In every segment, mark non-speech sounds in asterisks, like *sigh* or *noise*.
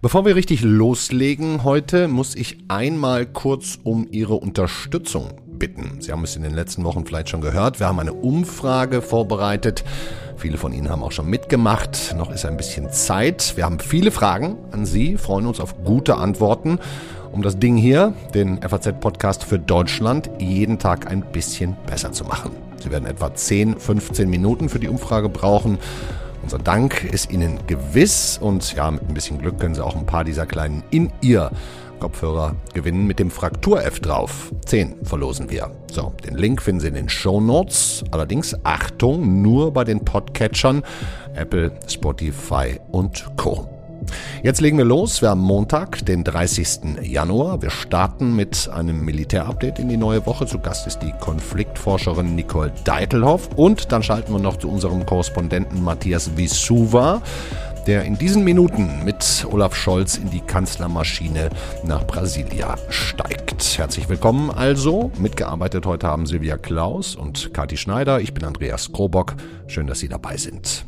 Bevor wir richtig loslegen heute, muss ich einmal kurz um Ihre Unterstützung bitten. Sie haben es in den letzten Wochen vielleicht schon gehört. Wir haben eine Umfrage vorbereitet. Viele von Ihnen haben auch schon mitgemacht. Noch ist ein bisschen Zeit. Wir haben viele Fragen an Sie, freuen uns auf gute Antworten, um das Ding hier, den FAZ-Podcast für Deutschland, jeden Tag ein bisschen besser zu machen. Sie werden etwa 10, 15 Minuten für die Umfrage brauchen. Unser Dank ist Ihnen gewiss und ja, mit ein bisschen Glück können Sie auch ein paar dieser kleinen In-Ear Kopfhörer gewinnen mit dem Fraktur-F drauf. Zehn verlosen wir. So, den Link finden Sie in den Show Notes. Allerdings Achtung, nur bei den Podcatchern Apple, Spotify und Co. Jetzt legen wir los. Wir haben Montag, den 30. Januar. Wir starten mit einem Militärupdate in die neue Woche. Zu Gast ist die Konfliktforscherin Nicole Deitelhoff. Und dann schalten wir noch zu unserem Korrespondenten Matthias Visuva der in diesen Minuten mit Olaf Scholz in die Kanzlermaschine nach Brasilia steigt. Herzlich willkommen also. Mitgearbeitet heute haben Silvia Klaus und Kati Schneider. Ich bin Andreas Krobock. Schön, dass Sie dabei sind.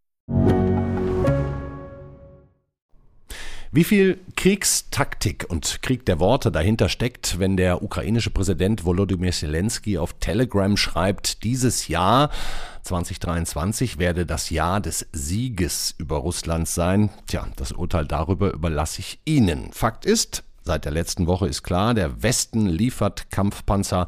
Wie viel Kriegstaktik und Krieg der Worte dahinter steckt, wenn der ukrainische Präsident Volodymyr Zelensky auf Telegram schreibt, dieses Jahr 2023 werde das Jahr des Sieges über Russland sein. Tja, das Urteil darüber überlasse ich Ihnen. Fakt ist, seit der letzten Woche ist klar, der Westen liefert Kampfpanzer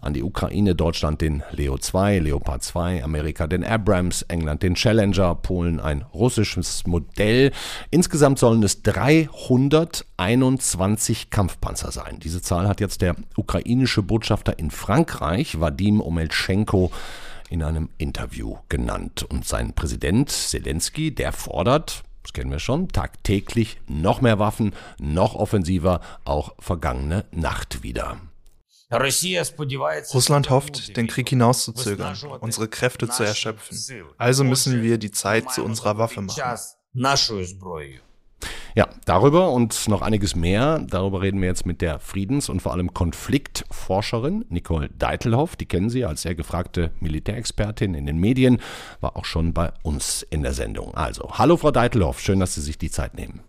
an die Ukraine, Deutschland den Leo 2, Leopard 2, Amerika den Abrams, England den Challenger, Polen ein russisches Modell. Insgesamt sollen es 321 Kampfpanzer sein. Diese Zahl hat jetzt der ukrainische Botschafter in Frankreich, Vadim Omelchenko, in einem Interview genannt. Und sein Präsident Zelensky, der fordert, das kennen wir schon, tagtäglich noch mehr Waffen, noch offensiver, auch vergangene Nacht wieder. Russland hofft, den Krieg hinauszuzögern, unsere Kräfte zu erschöpfen. Also müssen wir die Zeit zu unserer Waffe machen. Ja, darüber und noch einiges mehr, darüber reden wir jetzt mit der Friedens- und vor allem Konfliktforscherin Nicole Deitelhoff. Die kennen Sie als sehr gefragte Militärexpertin in den Medien, war auch schon bei uns in der Sendung. Also, hallo Frau Deitelhoff, schön, dass Sie sich die Zeit nehmen.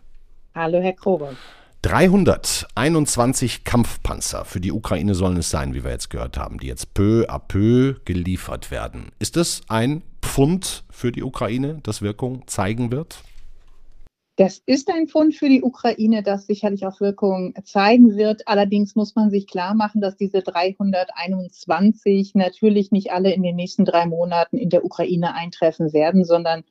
Hallo Herr Kroger. 321 Kampfpanzer für die Ukraine sollen es sein, wie wir jetzt gehört haben, die jetzt peu à peu geliefert werden. Ist das ein Pfund für die Ukraine, das Wirkung zeigen wird? Das ist ein Fund für die Ukraine, das sicherlich auch Wirkung zeigen wird. Allerdings muss man sich klar machen, dass diese 321 natürlich nicht alle in den nächsten drei Monaten in der Ukraine eintreffen werden, sondern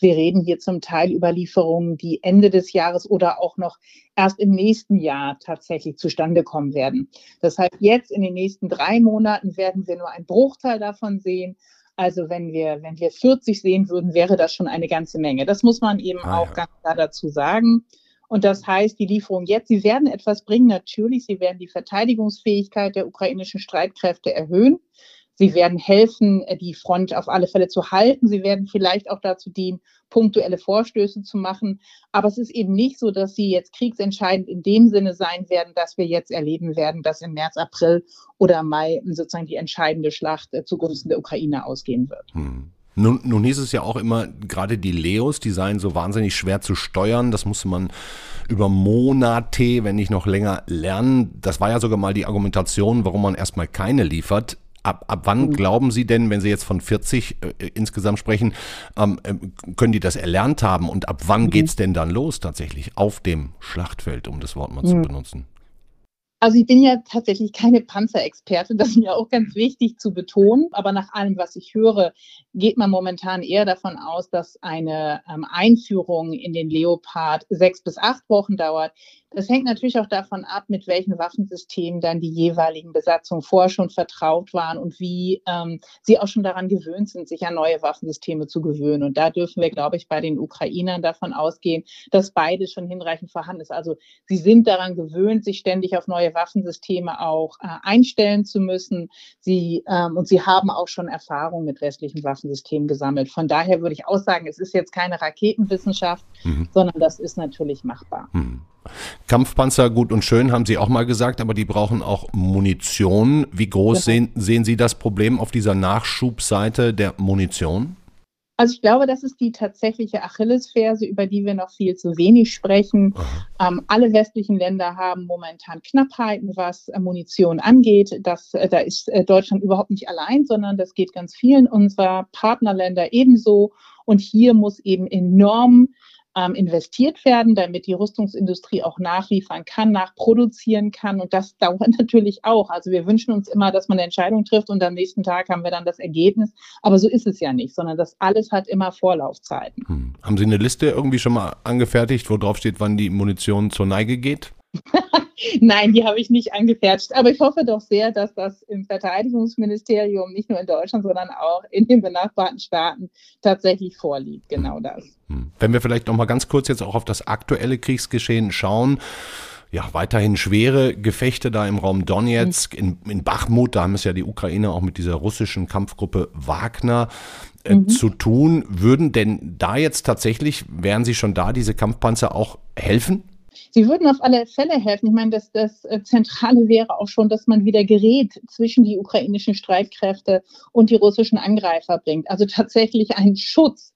wir reden hier zum Teil über Lieferungen, die Ende des Jahres oder auch noch erst im nächsten Jahr tatsächlich zustande kommen werden. Heißt, jetzt in den nächsten drei Monaten werden wir nur einen Bruchteil davon sehen. Also wenn wir, wenn wir 40 sehen würden, wäre das schon eine ganze Menge. Das muss man eben ah, auch ja. ganz klar dazu sagen. Und das heißt, die Lieferungen jetzt, sie werden etwas bringen, natürlich, sie werden die Verteidigungsfähigkeit der ukrainischen Streitkräfte erhöhen. Sie werden helfen, äh, die Front auf alle Fälle zu halten. Sie werden vielleicht auch dazu dienen, punktuelle Vorstöße zu machen. Aber es ist eben nicht so, dass sie jetzt kriegsentscheidend in dem Sinne sein werden, dass wir jetzt erleben werden, dass im März, April oder Mai sozusagen die entscheidende Schlacht äh, zugunsten der Ukraine ausgehen wird. Hm. Nun, nun hieß es ja auch immer, gerade die Leos, die seien so wahnsinnig schwer zu steuern. Das musste man über Monate, wenn nicht noch länger lernen. Das war ja sogar mal die Argumentation, warum man erstmal keine liefert. Ab, ab wann mhm. glauben Sie denn, wenn Sie jetzt von 40 äh, insgesamt sprechen, ähm, äh, können die das erlernt haben und ab wann mhm. es denn dann los tatsächlich auf dem Schlachtfeld, um das Wort mal mhm. zu benutzen? Also ich bin ja tatsächlich keine Panzerexperte, das ist mir auch ganz wichtig zu betonen. Aber nach allem, was ich höre, geht man momentan eher davon aus, dass eine ähm, Einführung in den Leopard sechs bis acht Wochen dauert. Das hängt natürlich auch davon ab, mit welchen Waffensystemen dann die jeweiligen Besatzungen vorher schon vertraut waren und wie ähm, sie auch schon daran gewöhnt sind, sich an neue Waffensysteme zu gewöhnen. Und da dürfen wir, glaube ich, bei den Ukrainern davon ausgehen, dass beides schon hinreichend vorhanden ist. Also sie sind daran gewöhnt, sich ständig auf neue Waffensysteme auch äh, einstellen zu müssen. Sie, ähm, und sie haben auch schon Erfahrung mit westlichen Waffensystemen gesammelt. Von daher würde ich auch sagen, es ist jetzt keine Raketenwissenschaft, mhm. sondern das ist natürlich machbar. Mhm. Kampfpanzer gut und schön, haben Sie auch mal gesagt, aber die brauchen auch Munition. Wie groß genau. sehen, sehen Sie das Problem auf dieser Nachschubseite der Munition? Also ich glaube, das ist die tatsächliche Achillesferse, über die wir noch viel zu wenig sprechen. Ähm, alle westlichen Länder haben momentan Knappheiten, was äh, Munition angeht. Das, äh, da ist äh, Deutschland überhaupt nicht allein, sondern das geht ganz vielen unserer Partnerländer ebenso. Und hier muss eben enorm ähm, investiert werden, damit die Rüstungsindustrie auch nachliefern kann, nachproduzieren kann. Und das dauert *laughs* natürlich auch. Also wir wünschen uns immer, dass man eine Entscheidung trifft und am nächsten Tag haben wir dann das Ergebnis. Aber so ist es ja nicht, sondern das alles hat immer Vorlaufzeiten. Hm. Haben Sie eine Liste irgendwie schon mal angefertigt, wo drauf steht, wann die Munition zur Neige geht? *laughs* Nein, die habe ich nicht angefertigt. Aber ich hoffe doch sehr, dass das im Verteidigungsministerium nicht nur in Deutschland, sondern auch in den benachbarten Staaten tatsächlich vorliegt. Genau das. Hm. Wenn wir vielleicht noch mal ganz kurz jetzt auch auf das aktuelle Kriegsgeschehen schauen. Ja, weiterhin schwere Gefechte da im Raum Donetsk, in, in Bachmut, da haben es ja die Ukrainer auch mit dieser russischen Kampfgruppe Wagner äh, mhm. zu tun. Würden denn da jetzt tatsächlich, wären sie schon da, diese Kampfpanzer auch helfen? Sie würden auf alle Fälle helfen. Ich meine, das, das äh, Zentrale wäre auch schon, dass man wieder gerät zwischen die ukrainischen Streitkräfte und die russischen Angreifer bringt. Also tatsächlich einen Schutz,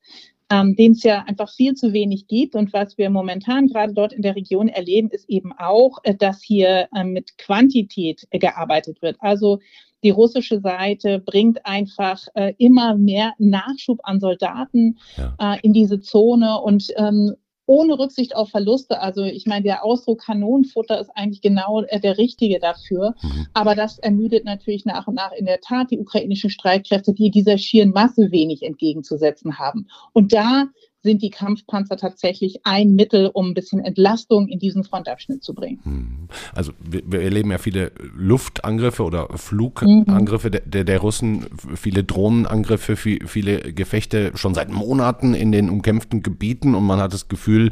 ähm, den es ja einfach viel zu wenig gibt. Und was wir momentan gerade dort in der Region erleben, ist eben auch, äh, dass hier äh, mit Quantität äh, gearbeitet wird. Also die russische Seite bringt einfach äh, immer mehr Nachschub an Soldaten ja. äh, in diese Zone und ähm, ohne Rücksicht auf Verluste. Also ich meine, der Ausdruck Kanonenfutter ist eigentlich genau äh, der richtige dafür. Mhm. Aber das ermüdet natürlich nach und nach in der Tat die ukrainischen Streitkräfte, die dieser schieren Masse wenig entgegenzusetzen haben. Und da sind die Kampfpanzer tatsächlich ein Mittel, um ein bisschen Entlastung in diesen Frontabschnitt zu bringen. Hm. Also wir, wir erleben ja viele Luftangriffe oder Flugangriffe mhm. der, der Russen, viele Drohnenangriffe, viele Gefechte schon seit Monaten in den umkämpften Gebieten und man hat das Gefühl,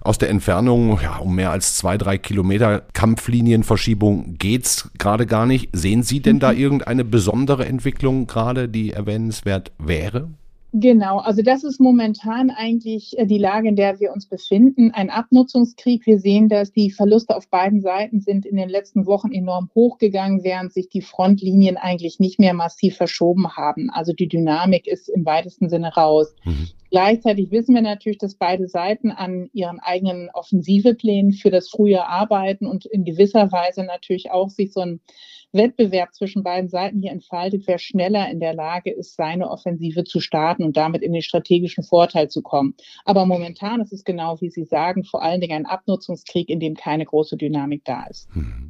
aus der Entfernung, ja, um mehr als zwei, drei Kilometer Kampflinienverschiebung geht's gerade gar nicht. Sehen Sie denn da mhm. irgendeine besondere Entwicklung gerade, die erwähnenswert wäre? Genau, also das ist momentan eigentlich äh, die Lage, in der wir uns befinden. Ein Abnutzungskrieg. Wir sehen, dass die Verluste auf beiden Seiten sind in den letzten Wochen enorm hochgegangen, während sich die Frontlinien eigentlich nicht mehr massiv verschoben haben. Also die Dynamik ist im weitesten Sinne raus. Mhm. Gleichzeitig wissen wir natürlich, dass beide Seiten an ihren eigenen Offensiveplänen für das frühe arbeiten und in gewisser Weise natürlich auch sich so ein Wettbewerb zwischen beiden Seiten hier entfaltet, wer schneller in der Lage ist, seine Offensive zu starten und damit in den strategischen Vorteil zu kommen. Aber momentan ist es genau, wie Sie sagen, vor allen Dingen ein Abnutzungskrieg, in dem keine große Dynamik da ist. Mhm.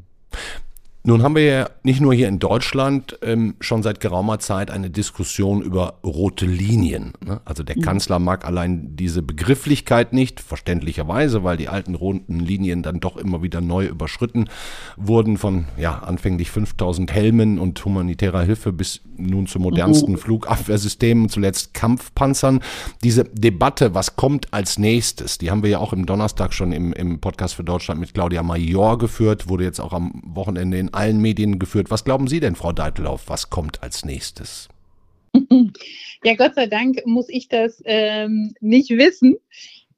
Nun haben wir ja nicht nur hier in Deutschland ähm, schon seit geraumer Zeit eine Diskussion über rote Linien. Ne? Also der mhm. Kanzler mag allein diese Begrifflichkeit nicht, verständlicherweise, weil die alten roten Linien dann doch immer wieder neu überschritten wurden von ja anfänglich 5000 Helmen und humanitärer Hilfe bis nun zu modernsten mhm. Flugabwehrsystemen, zuletzt Kampfpanzern. Diese Debatte, was kommt als nächstes, die haben wir ja auch im Donnerstag schon im, im Podcast für Deutschland mit Claudia Major geführt, wurde jetzt auch am Wochenende in allen Medien geführt. Was glauben Sie denn, Frau Deiteloff, was kommt als nächstes? *laughs* Ja, Gott sei Dank muss ich das ähm, nicht wissen.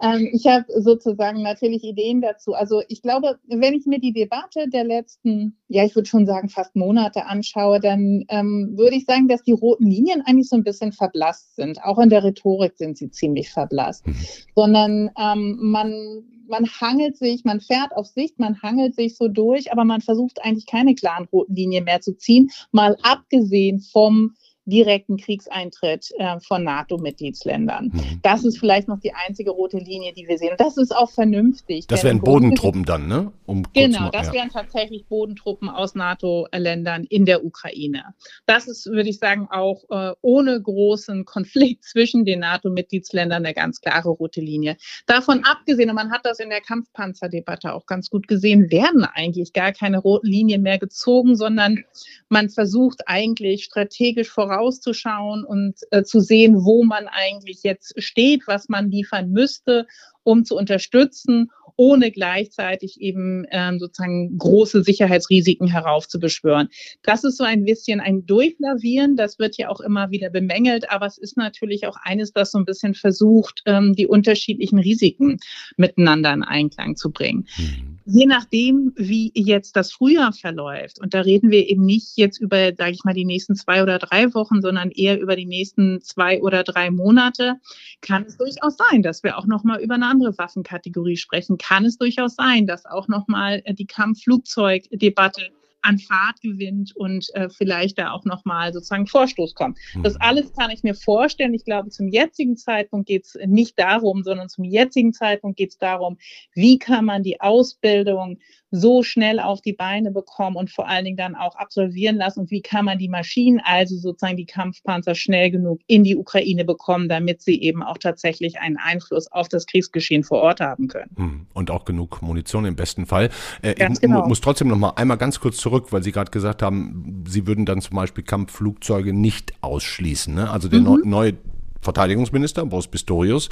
Ähm, ich habe sozusagen natürlich Ideen dazu. Also ich glaube, wenn ich mir die Debatte der letzten, ja, ich würde schon sagen, fast Monate anschaue, dann ähm, würde ich sagen, dass die roten Linien eigentlich so ein bisschen verblasst sind. Auch in der Rhetorik sind sie ziemlich verblasst. Mhm. Sondern ähm, man man hangelt sich, man fährt auf Sicht, man hangelt sich so durch, aber man versucht eigentlich keine klaren roten Linien mehr zu ziehen, mal abgesehen vom direkten Kriegseintritt äh, von NATO-Mitgliedsländern. Mhm. Das ist vielleicht noch die einzige rote Linie, die wir sehen. Und das ist auch vernünftig. Das wären Bodentruppen dann, ne? Um genau, mal, das ja. wären tatsächlich Bodentruppen aus NATO-Ländern in der Ukraine. Das ist, würde ich sagen, auch äh, ohne großen Konflikt *laughs* zwischen den NATO-Mitgliedsländern eine ganz klare rote Linie. Davon abgesehen, und man hat das in der Kampfpanzerdebatte auch ganz gut gesehen, werden eigentlich gar keine roten Linien mehr gezogen, sondern man versucht eigentlich strategisch vorauszuschauen und äh, zu sehen, wo man eigentlich jetzt steht, was man liefern müsste, um zu unterstützen ohne gleichzeitig eben ähm, sozusagen große Sicherheitsrisiken heraufzubeschwören. Das ist so ein bisschen ein Durchlavieren, das wird ja auch immer wieder bemängelt, aber es ist natürlich auch eines, das so ein bisschen versucht, ähm, die unterschiedlichen Risiken miteinander in Einklang zu bringen. Mhm. Je nachdem, wie jetzt das Frühjahr verläuft, und da reden wir eben nicht jetzt über, sage ich mal, die nächsten zwei oder drei Wochen, sondern eher über die nächsten zwei oder drei Monate, kann es durchaus sein, dass wir auch noch mal über eine andere Waffenkategorie sprechen kann es durchaus sein, dass auch nochmal äh, die Kampfflugzeugdebatte an Fahrt gewinnt und äh, vielleicht da auch nochmal sozusagen Vorstoß kommt. Mhm. Das alles kann ich mir vorstellen. Ich glaube, zum jetzigen Zeitpunkt geht es nicht darum, sondern zum jetzigen Zeitpunkt geht es darum, wie kann man die Ausbildung so schnell auf die Beine bekommen und vor allen Dingen dann auch absolvieren lassen und wie kann man die Maschinen, also sozusagen die Kampfpanzer schnell genug in die Ukraine bekommen, damit sie eben auch tatsächlich einen Einfluss auf das Kriegsgeschehen vor Ort haben können. Hm, und auch genug Munition im besten Fall. Äh, ich genau. muss trotzdem noch mal einmal ganz kurz zurück, weil Sie gerade gesagt haben, Sie würden dann zum Beispiel Kampfflugzeuge nicht ausschließen. Ne? Also der mhm. neue Verteidigungsminister Boris Pistorius,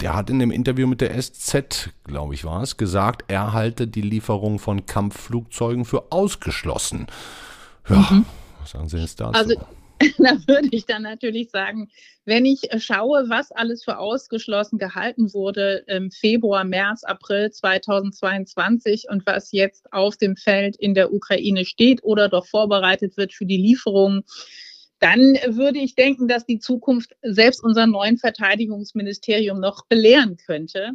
der hat in dem Interview mit der SZ, glaube ich war es, gesagt, er halte die Lieferung von Kampfflugzeugen für ausgeschlossen. Ja, mhm. was sagen Sie jetzt dazu? Also *laughs* da würde ich dann natürlich sagen, wenn ich schaue, was alles für ausgeschlossen gehalten wurde im Februar, März, April 2022 und was jetzt auf dem Feld in der Ukraine steht oder doch vorbereitet wird für die Lieferung, dann würde ich denken, dass die Zukunft selbst unser neuen Verteidigungsministerium noch belehren könnte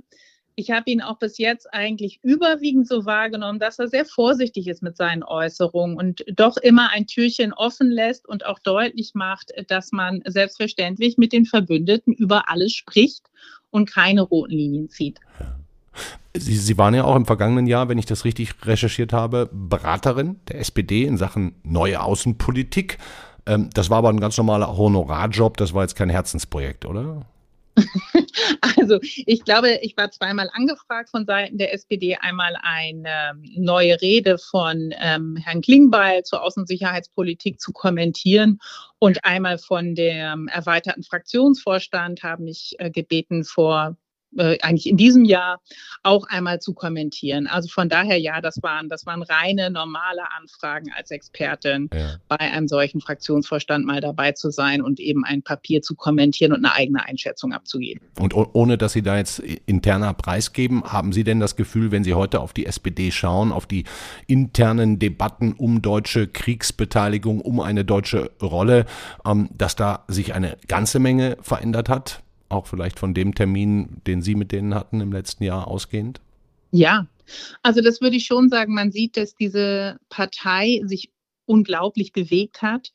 ich habe ihn auch bis jetzt eigentlich überwiegend so wahrgenommen, dass er sehr vorsichtig ist mit seinen Äußerungen und doch immer ein Türchen offen lässt und auch deutlich macht, dass man selbstverständlich mit den Verbündeten über alles spricht und keine roten Linien zieht. Sie, Sie waren ja auch im vergangenen Jahr, wenn ich das richtig recherchiert habe, Beraterin der SPD in Sachen neue Außenpolitik. Ähm, das war aber ein ganz normaler Honorarjob, das war jetzt kein Herzensprojekt, oder? *laughs* Also ich glaube, ich war zweimal angefragt von Seiten der SPD, einmal eine ähm, neue Rede von ähm, Herrn Klingbeil zur Außensicherheitspolitik zu kommentieren und einmal von dem erweiterten Fraktionsvorstand haben mich äh, gebeten, vor äh, eigentlich in diesem Jahr auch einmal zu kommentieren. Also von daher ja, das waren, das waren reine normale Anfragen als Expertin, ja. bei einem solchen Fraktionsvorstand mal dabei zu sein und eben ein Papier zu kommentieren und eine eigene Einschätzung abzugeben. Und ohne dass Sie da jetzt interner preisgeben, haben Sie denn das Gefühl, wenn Sie heute auf die SPD schauen, auf die internen Debatten um deutsche Kriegsbeteiligung, um eine deutsche Rolle, ähm, dass da sich eine ganze Menge verändert hat? Auch vielleicht von dem Termin, den Sie mit denen hatten im letzten Jahr ausgehend? Ja, also das würde ich schon sagen. Man sieht, dass diese Partei sich unglaublich bewegt hat,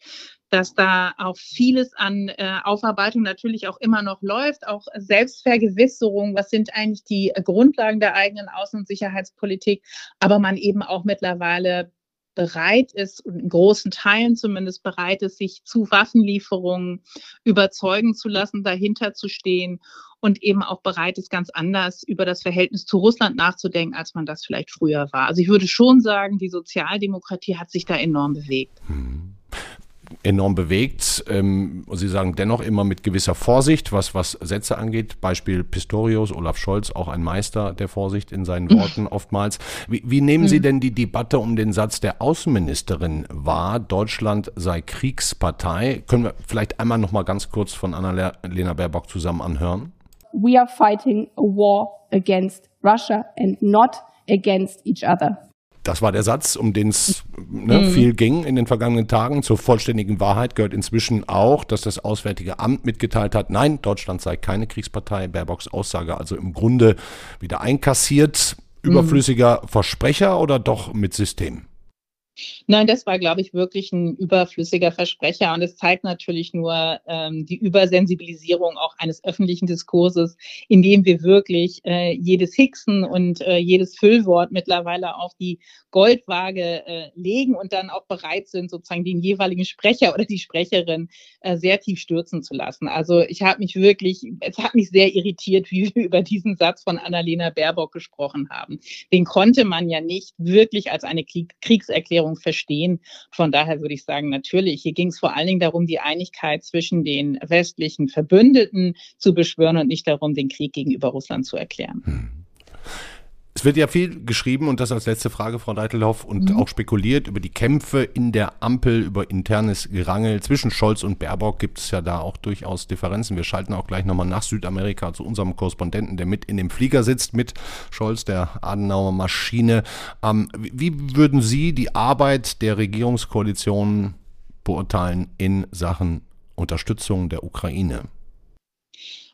dass da auch vieles an äh, Aufarbeitung natürlich auch immer noch läuft, auch Selbstvergewisserung, was sind eigentlich die Grundlagen der eigenen Außen- und Sicherheitspolitik, aber man eben auch mittlerweile bereit ist, in großen Teilen zumindest bereit ist, sich zu Waffenlieferungen überzeugen zu lassen, dahinter zu stehen und eben auch bereit ist, ganz anders über das Verhältnis zu Russland nachzudenken, als man das vielleicht früher war. Also ich würde schon sagen, die Sozialdemokratie hat sich da enorm bewegt. Hm enorm bewegt. Ähm, Sie sagen dennoch immer mit gewisser Vorsicht, was, was Sätze angeht. Beispiel Pistorius, Olaf Scholz, auch ein Meister der Vorsicht in seinen *laughs* Worten oftmals. Wie, wie nehmen Sie mhm. denn die Debatte um den Satz der Außenministerin wahr? Deutschland sei Kriegspartei. Können wir vielleicht einmal noch mal ganz kurz von Annalena Baerbock zusammen anhören? We are fighting a war against Russia and not against each other. Das war der Satz, um den es ne, mhm. viel ging in den vergangenen Tagen. Zur vollständigen Wahrheit gehört inzwischen auch, dass das Auswärtige Amt mitgeteilt hat, nein, Deutschland sei keine Kriegspartei. Baerbocks Aussage also im Grunde wieder einkassiert. Überflüssiger mhm. Versprecher oder doch mit System? Nein, das war, glaube ich, wirklich ein überflüssiger Versprecher. Und es zeigt natürlich nur ähm, die Übersensibilisierung auch eines öffentlichen Diskurses, in dem wir wirklich äh, jedes Hixen und äh, jedes Füllwort mittlerweile auf die Goldwaage äh, legen und dann auch bereit sind, sozusagen den jeweiligen Sprecher oder die Sprecherin äh, sehr tief stürzen zu lassen. Also ich habe mich wirklich, es hat mich sehr irritiert, wie wir über diesen Satz von Annalena Baerbock gesprochen haben. Den konnte man ja nicht wirklich als eine Kriegserklärung Regierung verstehen. Von daher würde ich sagen, natürlich, hier ging es vor allen Dingen darum, die Einigkeit zwischen den westlichen Verbündeten zu beschwören und nicht darum, den Krieg gegenüber Russland zu erklären. Hm. Es wird ja viel geschrieben und das als letzte Frage, Frau Deitelhoff, und mhm. auch spekuliert über die Kämpfe in der Ampel, über internes Gerangel. Zwischen Scholz und Baerbock gibt es ja da auch durchaus Differenzen. Wir schalten auch gleich nochmal nach Südamerika zu unserem Korrespondenten, der mit in dem Flieger sitzt, mit Scholz, der Adenauer Maschine. Ähm, wie würden Sie die Arbeit der Regierungskoalition beurteilen in Sachen Unterstützung der Ukraine?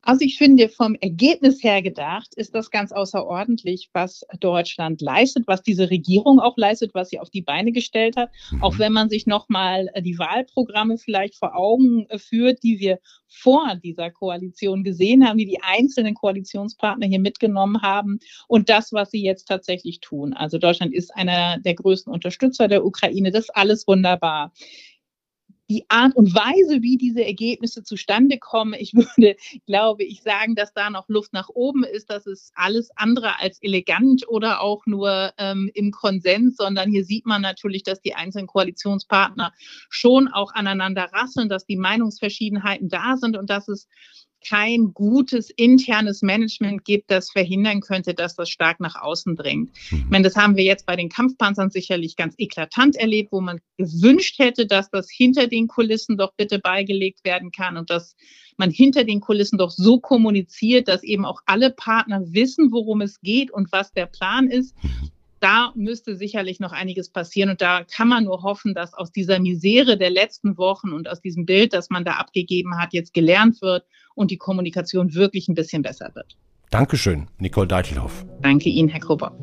Also ich finde, vom Ergebnis her gedacht, ist das ganz außerordentlich, was Deutschland leistet, was diese Regierung auch leistet, was sie auf die Beine gestellt hat. Mhm. Auch wenn man sich nochmal äh, die Wahlprogramme vielleicht vor Augen äh, führt, die wir vor dieser Koalition gesehen haben, die die einzelnen Koalitionspartner hier mitgenommen haben und das, was sie jetzt tatsächlich tun. Also Deutschland ist einer der größten Unterstützer der Ukraine. Das ist alles wunderbar die Art und Weise, wie diese Ergebnisse zustande kommen, ich *laughs* würde, glaube ich, sagen, dass da noch Luft nach oben ist. Das ist alles andere als elegant oder auch nur ähm, im Konsens, sondern hier sieht man natürlich, dass die einzelnen Koalitionspartner schon auch aneinander rasseln, dass die Meinungsverschiedenheiten da sind und dass es kein gutes internes Management gibt, das verhindern könnte, dass das stark nach außen dringt. Mhm. Ich meine, das haben wir jetzt bei den Kampfpanzern sicherlich ganz eklatant erlebt, wo man gewünscht hätte, dass das hinter den Kulissen doch bitte beigelegt werden kann und dass man hinter den Kulissen doch so kommuniziert, dass eben auch alle Partner wissen, worum es geht und was der Plan ist. Da müsste sicherlich noch einiges passieren. Und da kann man nur hoffen, dass aus dieser Misere der letzten Wochen und aus diesem Bild, das man da abgegeben hat, jetzt gelernt wird und die Kommunikation wirklich ein bisschen besser wird. Dankeschön, Nicole Deitelhoff. Danke Ihnen, Herr Krupper.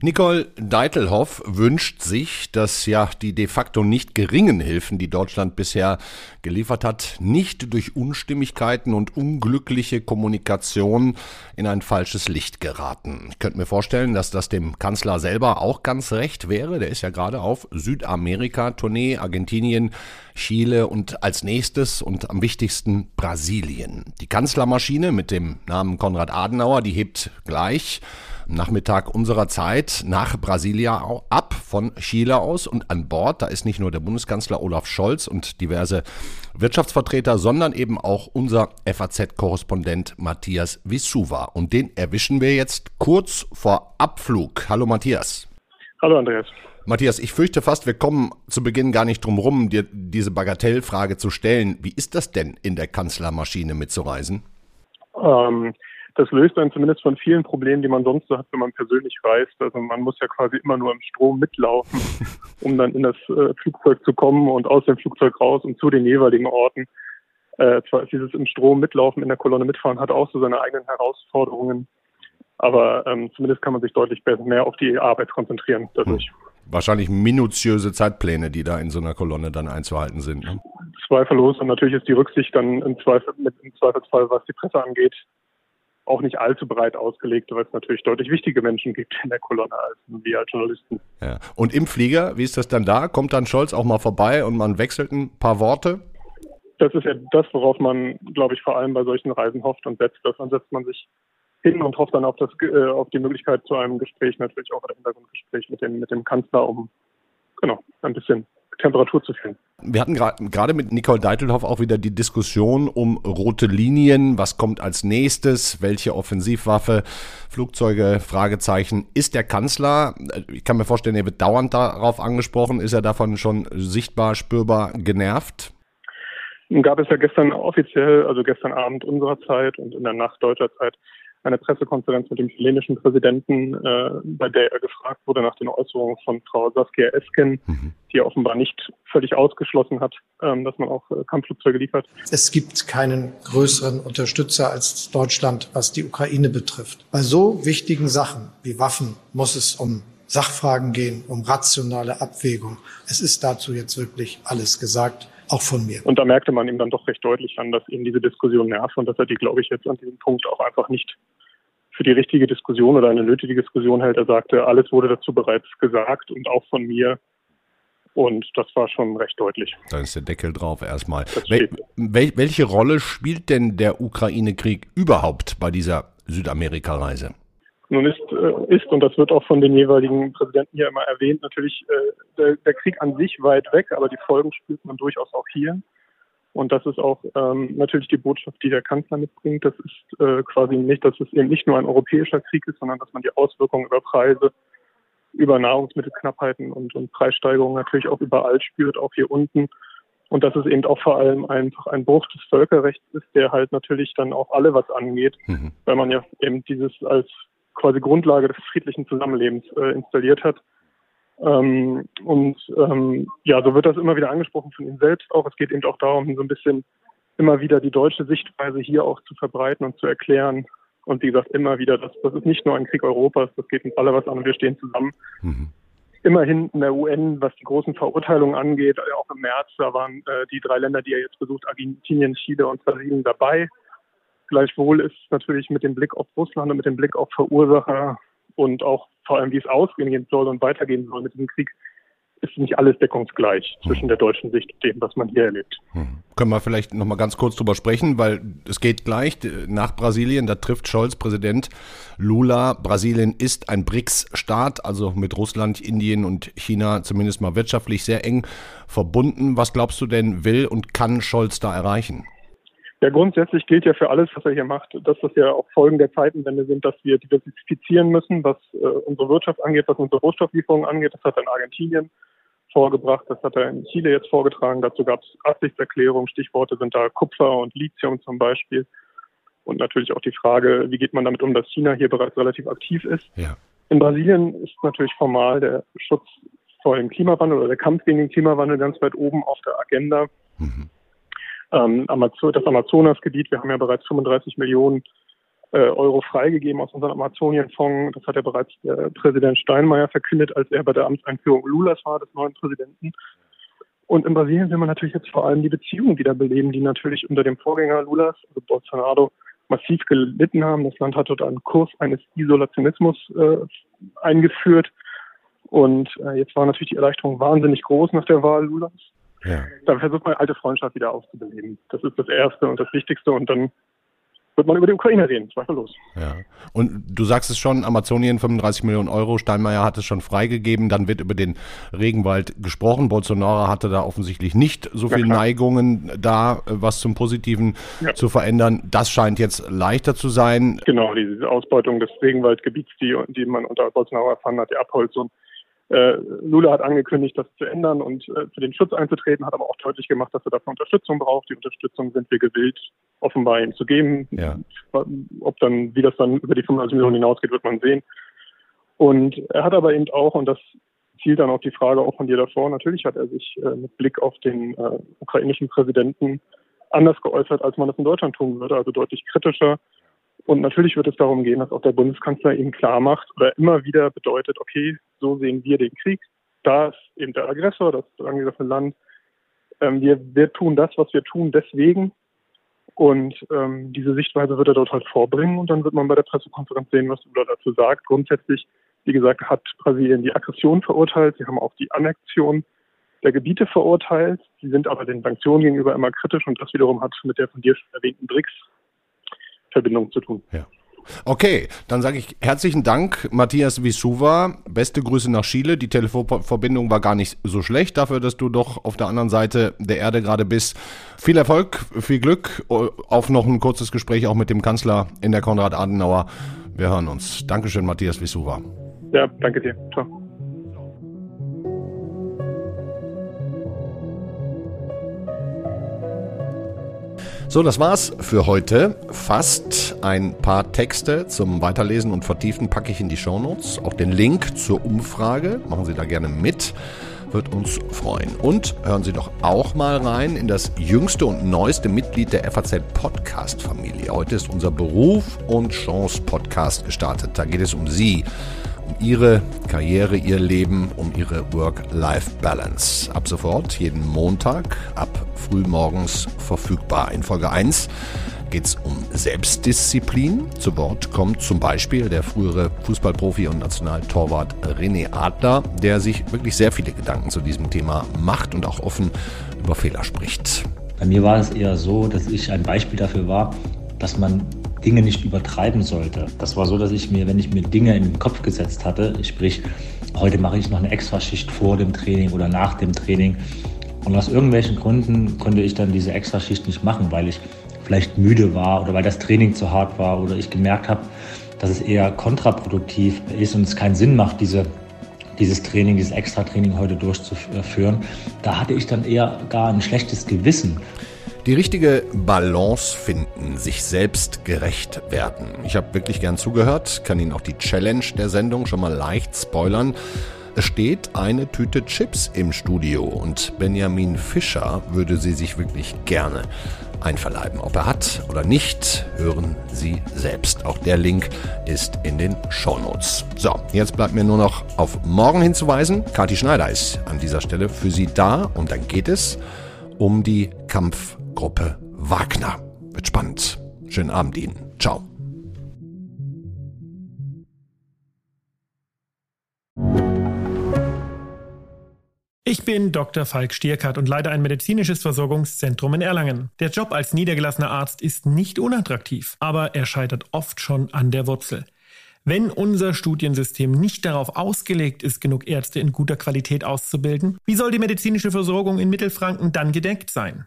Nicole Deitelhoff wünscht sich, dass ja die de facto nicht geringen Hilfen, die Deutschland bisher geliefert hat, nicht durch Unstimmigkeiten und unglückliche Kommunikation in ein falsches Licht geraten. Ich könnte mir vorstellen, dass das dem Kanzler selber auch ganz recht wäre. Der ist ja gerade auf Südamerika-Tournee, Argentinien, Chile und als nächstes und am wichtigsten Brasilien. Die Kanzlermaschine mit dem Namen Konrad Adenauer, die hebt gleich Nachmittag unserer Zeit nach Brasilia ab von Chile aus und an Bord. Da ist nicht nur der Bundeskanzler Olaf Scholz und diverse Wirtschaftsvertreter, sondern eben auch unser FAZ-Korrespondent Matthias Wisuwa. Und den erwischen wir jetzt kurz vor Abflug. Hallo Matthias. Hallo Andreas. Matthias, ich fürchte fast, wir kommen zu Beginn gar nicht drum rum, dir diese Bagatellfrage zu stellen. Wie ist das denn in der Kanzlermaschine mitzureisen? Ähm, das löst dann zumindest von vielen Problemen, die man sonst so hat, wenn man persönlich reist. Also man muss ja quasi immer nur im Strom mitlaufen, *laughs* um dann in das äh, Flugzeug zu kommen und aus dem Flugzeug raus und zu den jeweiligen Orten. Äh, zwar ist dieses im Strom mitlaufen, in der Kolonne mitfahren, hat auch so seine eigenen Herausforderungen. Aber ähm, zumindest kann man sich deutlich mehr auf die Arbeit konzentrieren dadurch. Hm. Wahrscheinlich minutiöse Zeitpläne, die da in so einer Kolonne dann einzuhalten sind. Ne? Zweifellos. Und natürlich ist die Rücksicht dann im, Zweifel, mit, im Zweifelsfall, was die Presse angeht, auch nicht allzu breit ausgelegt, weil es natürlich deutlich wichtige Menschen gibt in der Kolonne als wir als Journalisten. Ja. Und im Flieger, wie ist das dann da? Kommt dann Scholz auch mal vorbei und man wechselt ein paar Worte? Das ist ja das, worauf man, glaube ich, vor allem bei solchen Reisen hofft und setzt. Dann setzt man sich hin und hofft dann auf, das, äh, auf die Möglichkeit zu einem Gespräch, natürlich auch ein Hintergrundgespräch mit dem, mit dem Kanzler, um genau ein bisschen Temperatur zu fühlen. Wir hatten gerade mit Nicole Deitelhoff auch wieder die Diskussion um rote Linien. Was kommt als nächstes? Welche Offensivwaffe? Flugzeuge? Fragezeichen. Ist der Kanzler, ich kann mir vorstellen, er wird dauernd darauf angesprochen, ist er davon schon sichtbar, spürbar genervt? Nun gab es ja gestern offiziell, also gestern Abend unserer Zeit und in der Nacht deutscher Zeit, eine Pressekonferenz mit dem chilenischen Präsidenten, äh, bei der er gefragt wurde nach den Äußerungen von Frau Saskia Esken, mhm. die offenbar nicht völlig ausgeschlossen hat, ähm, dass man auch äh, Kampfflugzeuge liefert. Es gibt keinen größeren Unterstützer als Deutschland, was die Ukraine betrifft. Bei so wichtigen Sachen wie Waffen muss es um Sachfragen gehen, um rationale Abwägung. Es ist dazu jetzt wirklich alles gesagt auch von mir. Und da merkte man ihm dann doch recht deutlich an, dass ihn diese Diskussion nervt und dass er die, glaube ich, jetzt an diesem Punkt auch einfach nicht für die richtige Diskussion oder eine nötige Diskussion hält. Er sagte, alles wurde dazu bereits gesagt und auch von mir. Und das war schon recht deutlich. Da ist der Deckel drauf erstmal. Wel wel welche Rolle spielt denn der Ukraine-Krieg überhaupt bei dieser Südamerika-Reise? Nun ist, äh, ist, und das wird auch von den jeweiligen Präsidenten hier immer erwähnt, natürlich äh, der, der Krieg an sich weit weg, aber die Folgen spürt man durchaus auch hier. Und das ist auch ähm, natürlich die Botschaft, die der Kanzler mitbringt. Das ist äh, quasi nicht, dass es eben nicht nur ein europäischer Krieg ist, sondern dass man die Auswirkungen über Preise, über Nahrungsmittelknappheiten und, und Preissteigerungen natürlich auch überall spürt, auch hier unten. Und dass es eben auch vor allem einfach ein Bruch des Völkerrechts ist, der halt natürlich dann auch alle was angeht, mhm. weil man ja eben dieses als quasi Grundlage des friedlichen Zusammenlebens äh, installiert hat. Ähm, und ähm, ja, so wird das immer wieder angesprochen von ihm selbst auch. Es geht eben auch darum, so ein bisschen immer wieder die deutsche Sichtweise hier auch zu verbreiten und zu erklären. Und wie gesagt, immer wieder, das, das ist nicht nur ein Krieg Europas, das geht uns alle was an und wir stehen zusammen. Mhm. Immerhin in der UN, was die großen Verurteilungen angeht, auch im März, da waren äh, die drei Länder, die er jetzt besucht, Argentinien, Chile und Brasilien dabei. Gleichwohl ist natürlich mit dem Blick auf Russland und mit dem Blick auf Verursacher und auch vor allem, wie es ausgehen soll und weitergehen soll mit diesem Krieg, ist nicht alles deckungsgleich zwischen der deutschen Sicht und dem, was man hier erlebt. Hm. Können wir vielleicht noch mal ganz kurz drüber sprechen, weil es geht gleich nach Brasilien, da trifft Scholz Präsident Lula. Brasilien ist ein BRICS-Staat, also mit Russland, Indien und China zumindest mal wirtschaftlich sehr eng verbunden. Was glaubst du denn, will und kann Scholz da erreichen? Ja, grundsätzlich gilt ja für alles, was er hier macht, dass das ja auch Folgen der Zeitenwende sind, dass wir diversifizieren müssen, was äh, unsere Wirtschaft angeht, was unsere Rohstofflieferungen angeht. Das hat er in Argentinien vorgebracht, das hat er in Chile jetzt vorgetragen. Dazu gab es Absichtserklärungen. Stichworte sind da Kupfer und Lithium zum Beispiel. Und natürlich auch die Frage, wie geht man damit um, dass China hier bereits relativ aktiv ist. Ja. In Brasilien ist natürlich formal der Schutz vor dem Klimawandel oder der Kampf gegen den Klimawandel ganz weit oben auf der Agenda. Mhm ähm, das Amazonasgebiet. Wir haben ja bereits 35 Millionen äh, Euro freigegeben aus unserem Amazonienfonds. Das hat ja bereits der Präsident Steinmeier verkündet, als er bei der Amtseinführung Lulas war, des neuen Präsidenten. Und in Brasilien will man natürlich jetzt vor allem die Beziehungen wiederbeleben, die natürlich unter dem Vorgänger Lulas, also Bolsonaro, massiv gelitten haben. Das Land hat dort einen Kurs eines Isolationismus äh, eingeführt. Und äh, jetzt war natürlich die Erleichterung wahnsinnig groß nach der Wahl Lulas. Ja. Dann versucht man alte Freundschaft wieder aufzubeleben. Das ist das Erste und das Wichtigste und dann wird man über die Ukraine reden, zweifellos. Ja. Und du sagst es schon, Amazonien 35 Millionen Euro, Steinmeier hat es schon freigegeben, dann wird über den Regenwald gesprochen. Bolsonaro hatte da offensichtlich nicht so viele Neigungen da, was zum Positiven ja. zu verändern. Das scheint jetzt leichter zu sein. Genau, diese Ausbeutung des Regenwaldgebiets, die, die man unter Bolsonaro erfahren hat, die Abholzung äh, Lula hat angekündigt, das zu ändern und äh, für den Schutz einzutreten, hat aber auch deutlich gemacht, dass er dafür Unterstützung braucht. Die Unterstützung sind wir gewillt, offenbar ihm zu geben. Ja. Ob dann, wie das dann über die 35 Millionen hinausgeht, wird man sehen. Und er hat aber eben auch, und das zielt dann auf die Frage auch von dir davor, natürlich hat er sich äh, mit Blick auf den äh, ukrainischen Präsidenten anders geäußert, als man das in Deutschland tun würde, also deutlich kritischer und natürlich wird es darum gehen, dass auch der Bundeskanzler eben klar macht oder immer wieder bedeutet, okay, so sehen wir den Krieg. Da ist eben der Aggressor, das angegriffene Land. Ähm, wir, wir tun das, was wir tun, deswegen. Und ähm, diese Sichtweise wird er dort halt vorbringen und dann wird man bei der Pressekonferenz sehen, was Lula dazu sagt. Grundsätzlich, wie gesagt, hat Brasilien die Aggression verurteilt. Sie haben auch die Annexion der Gebiete verurteilt. Sie sind aber den Sanktionen gegenüber immer kritisch und das wiederum hat mit der von dir schon erwähnten BRICS Verbindung zu tun. Ja. Okay, dann sage ich herzlichen Dank, Matthias Wisuva. Beste Grüße nach Chile. Die Telefonverbindung war gar nicht so schlecht dafür, dass du doch auf der anderen Seite der Erde gerade bist. Viel Erfolg, viel Glück. Auf noch ein kurzes Gespräch auch mit dem Kanzler in der Konrad Adenauer. Wir hören uns. Dankeschön, Matthias Wisuva. Ja, danke dir. Ciao. So, das war's für heute. Fast ein paar Texte zum Weiterlesen und Vertiefen packe ich in die Shownotes. Auch den Link zur Umfrage. Machen Sie da gerne mit. Wird uns freuen. Und hören Sie doch auch mal rein in das jüngste und neueste Mitglied der FAZ Podcast Familie. Heute ist unser Beruf und Chance Podcast gestartet. Da geht es um Sie ihre Karriere, ihr Leben, um ihre Work-Life-Balance. Ab sofort, jeden Montag, ab frühmorgens verfügbar. In Folge 1 geht es um Selbstdisziplin. Zu Wort kommt zum Beispiel der frühere Fußballprofi und Nationaltorwart René Adler, der sich wirklich sehr viele Gedanken zu diesem Thema macht und auch offen über Fehler spricht. Bei mir war es eher so, dass ich ein Beispiel dafür war, dass man Dinge nicht übertreiben sollte. Das war so, dass ich mir, wenn ich mir Dinge in den Kopf gesetzt hatte, sprich, heute mache ich noch eine Extraschicht vor dem Training oder nach dem Training. Und aus irgendwelchen Gründen konnte ich dann diese Extraschicht nicht machen, weil ich vielleicht müde war oder weil das Training zu hart war oder ich gemerkt habe, dass es eher kontraproduktiv ist und es keinen Sinn macht, diese dieses Training, dieses Extra-Training heute durchzuführen. Da hatte ich dann eher gar ein schlechtes Gewissen. Die richtige Balance finden, sich selbst gerecht werden. Ich habe wirklich gern zugehört, kann Ihnen auch die Challenge der Sendung schon mal leicht spoilern. Es steht eine Tüte Chips im Studio und Benjamin Fischer würde sie sich wirklich gerne einverleiben. Ob er hat oder nicht, hören Sie selbst. Auch der Link ist in den Shownotes. So, jetzt bleibt mir nur noch auf morgen hinzuweisen. Kati Schneider ist an dieser Stelle für Sie da und dann geht es um die Kampfgruppe Wagner. Wird spannend. Schönen Abend Ihnen. Ciao. Ich bin Dr. Falk Stierkart und leite ein medizinisches Versorgungszentrum in Erlangen. Der Job als niedergelassener Arzt ist nicht unattraktiv, aber er scheitert oft schon an der Wurzel. Wenn unser Studiensystem nicht darauf ausgelegt ist, genug Ärzte in guter Qualität auszubilden, wie soll die medizinische Versorgung in Mittelfranken dann gedeckt sein?